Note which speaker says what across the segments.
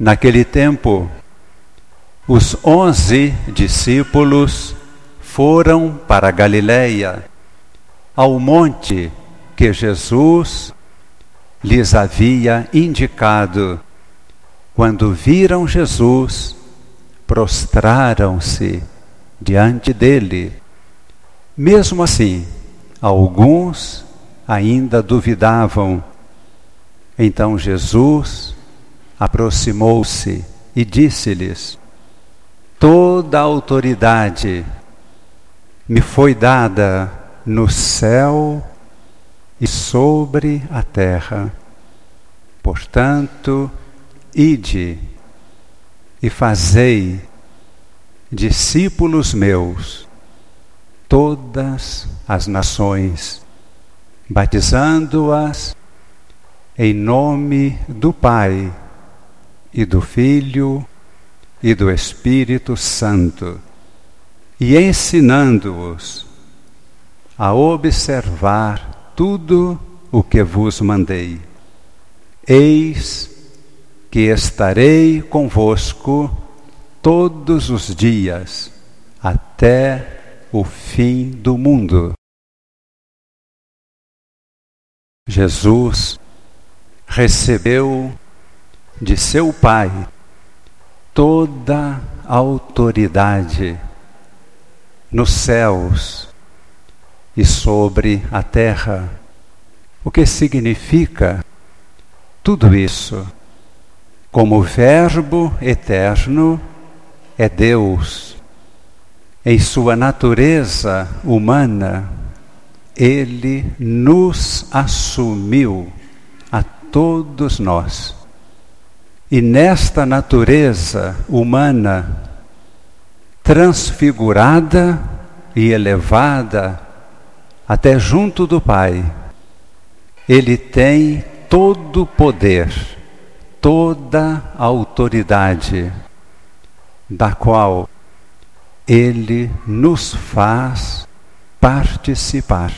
Speaker 1: Naquele tempo, os onze discípulos foram para Galiléia, ao monte que Jesus lhes havia indicado. Quando viram Jesus, prostraram-se diante dele. Mesmo assim, alguns ainda duvidavam. Então Jesus aproximou-se e disse-lhes: Toda a autoridade me foi dada no céu e sobre a terra. Portanto, ide e fazei discípulos meus todas as nações, batizando-as em nome do Pai e do Filho e do Espírito Santo, e ensinando-os a observar tudo o que vos mandei. Eis que estarei convosco todos os dias até o fim do mundo. Jesus recebeu de seu Pai toda autoridade nos céus e sobre a terra. O que significa tudo isso? Como Verbo eterno é Deus, em sua natureza humana, ele nos assumiu a todos nós e nesta natureza humana, transfigurada e elevada até junto do Pai, ele tem todo o poder, toda a autoridade, da qual ele nos faz participar.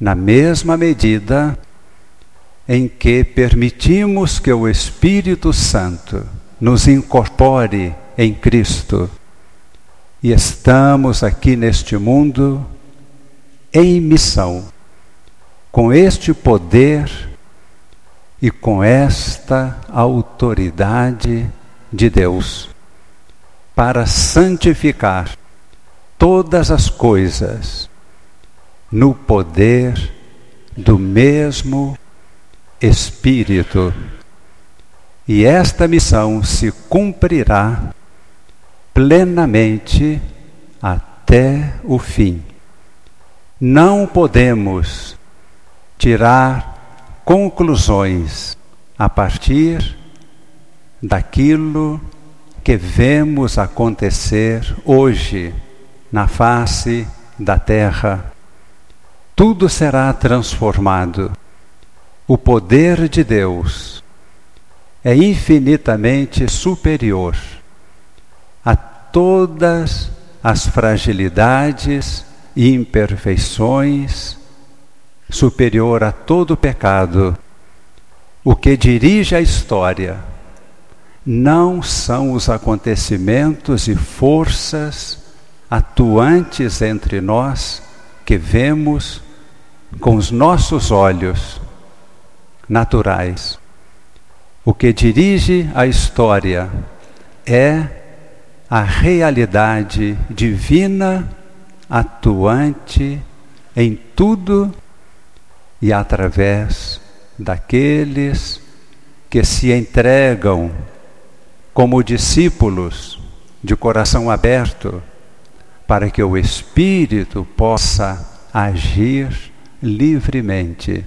Speaker 1: Na mesma medida em que permitimos que o Espírito Santo nos incorpore em Cristo. E estamos aqui neste mundo em missão, com este poder e com esta autoridade de Deus, para santificar todas as coisas no poder do mesmo Espírito. E esta missão se cumprirá plenamente até o fim. Não podemos tirar conclusões a partir daquilo que vemos acontecer hoje na face da terra. Tudo será transformado o poder de Deus é infinitamente superior a todas as fragilidades e imperfeições, superior a todo pecado. O que dirige a história não são os acontecimentos e forças atuantes entre nós que vemos com os nossos olhos naturais. O que dirige a história é a realidade divina atuante em tudo e através daqueles que se entregam como discípulos de coração aberto para que o Espírito possa agir livremente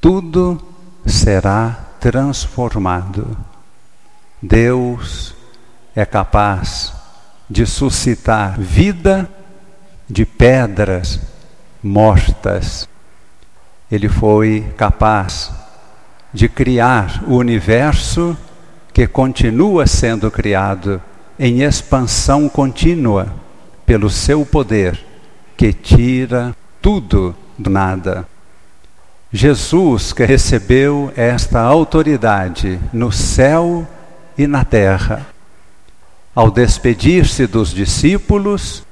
Speaker 1: tudo será transformado. Deus é capaz de suscitar vida de pedras mortas. Ele foi capaz de criar o universo que continua sendo criado em expansão contínua pelo seu poder, que tira tudo do nada Jesus que recebeu esta autoridade no céu e na terra, ao despedir-se dos discípulos,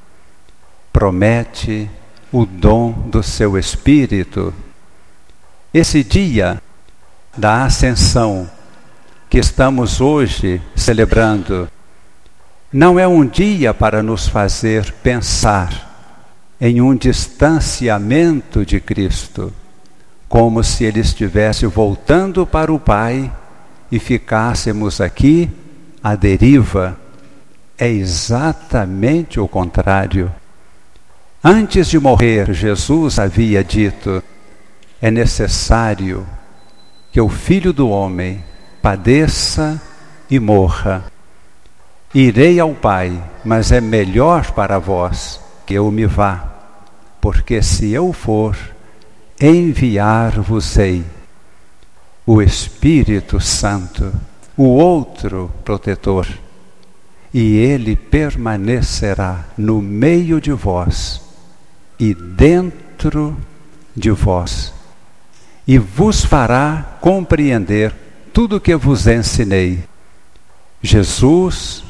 Speaker 1: promete o dom do seu Espírito. Esse dia da ascensão que estamos hoje celebrando não é um dia para nos fazer pensar em um distanciamento de Cristo como se ele estivesse voltando para o Pai e ficássemos aqui à deriva. É exatamente o contrário. Antes de morrer, Jesus havia dito: é necessário que o Filho do Homem padeça e morra. Irei ao Pai, mas é melhor para vós que eu me vá, porque se eu for, enviar-vos-ei o Espírito Santo, o outro protetor, e ele permanecerá no meio de vós e dentro de vós, e vos fará compreender tudo o que vos ensinei. Jesus,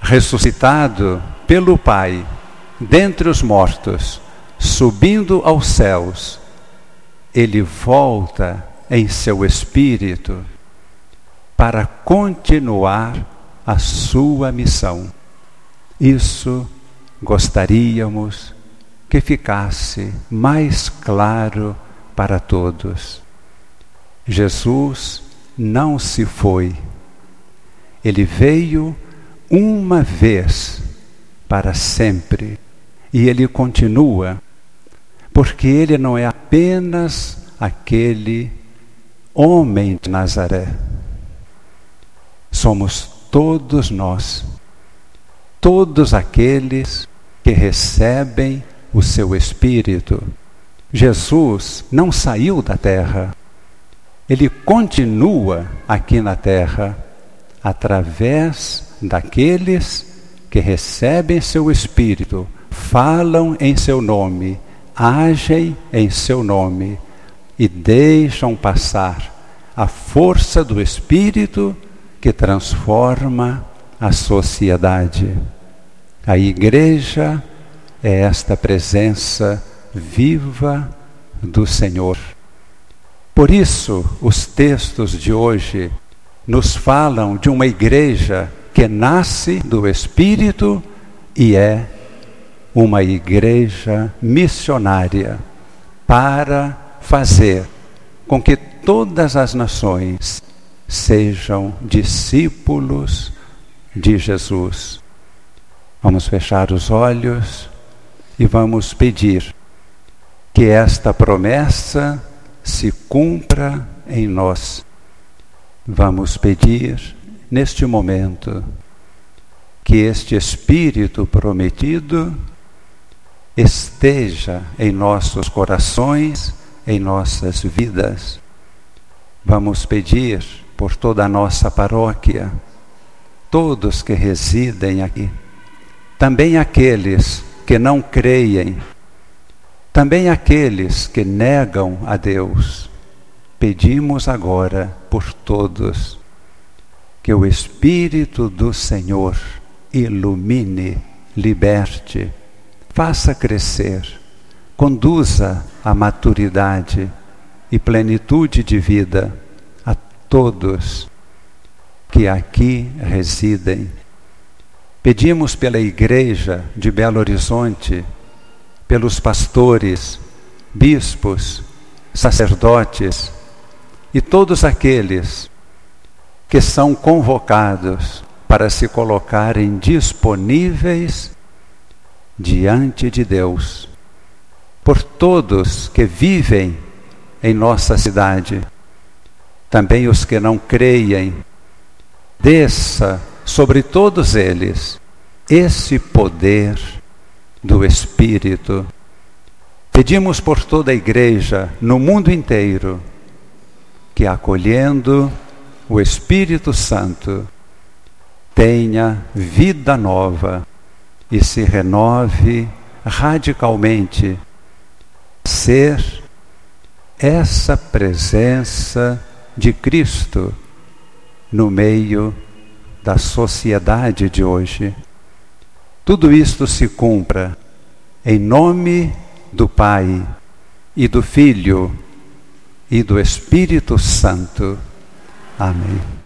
Speaker 1: ressuscitado pelo Pai, dentre os mortos, subindo aos céus, ele volta em seu espírito para continuar a sua missão. Isso gostaríamos que ficasse mais claro para todos. Jesus não se foi. Ele veio uma vez para sempre e ele continua porque ele não é apenas aquele homem de Nazaré. Somos todos nós, todos aqueles que recebem o seu Espírito. Jesus não saiu da terra, ele continua aqui na terra através daqueles que recebem seu Espírito, falam em seu nome agem em seu nome e deixam passar a força do Espírito que transforma a sociedade. A igreja é esta presença viva do Senhor. Por isso, os textos de hoje nos falam de uma igreja que nasce do Espírito e é uma igreja missionária para fazer com que todas as nações sejam discípulos de Jesus. Vamos fechar os olhos e vamos pedir que esta promessa se cumpra em nós. Vamos pedir neste momento que este Espírito prometido esteja em nossos corações, em nossas vidas. Vamos pedir por toda a nossa paróquia, todos que residem aqui, também aqueles que não creem, também aqueles que negam a Deus. Pedimos agora por todos que o Espírito do Senhor ilumine, liberte, faça crescer, conduza à maturidade e plenitude de vida a todos que aqui residem. Pedimos pela Igreja de Belo Horizonte, pelos pastores, bispos, sacerdotes e todos aqueles que são convocados para se colocarem disponíveis diante de Deus, por todos que vivem em nossa cidade, também os que não creem, desça sobre todos eles esse poder do Espírito. Pedimos por toda a igreja no mundo inteiro que, acolhendo o Espírito Santo, tenha vida nova e se renove radicalmente. Ser essa presença de Cristo no meio da sociedade de hoje. Tudo isto se cumpra em nome do Pai e do Filho e do Espírito Santo. Amém.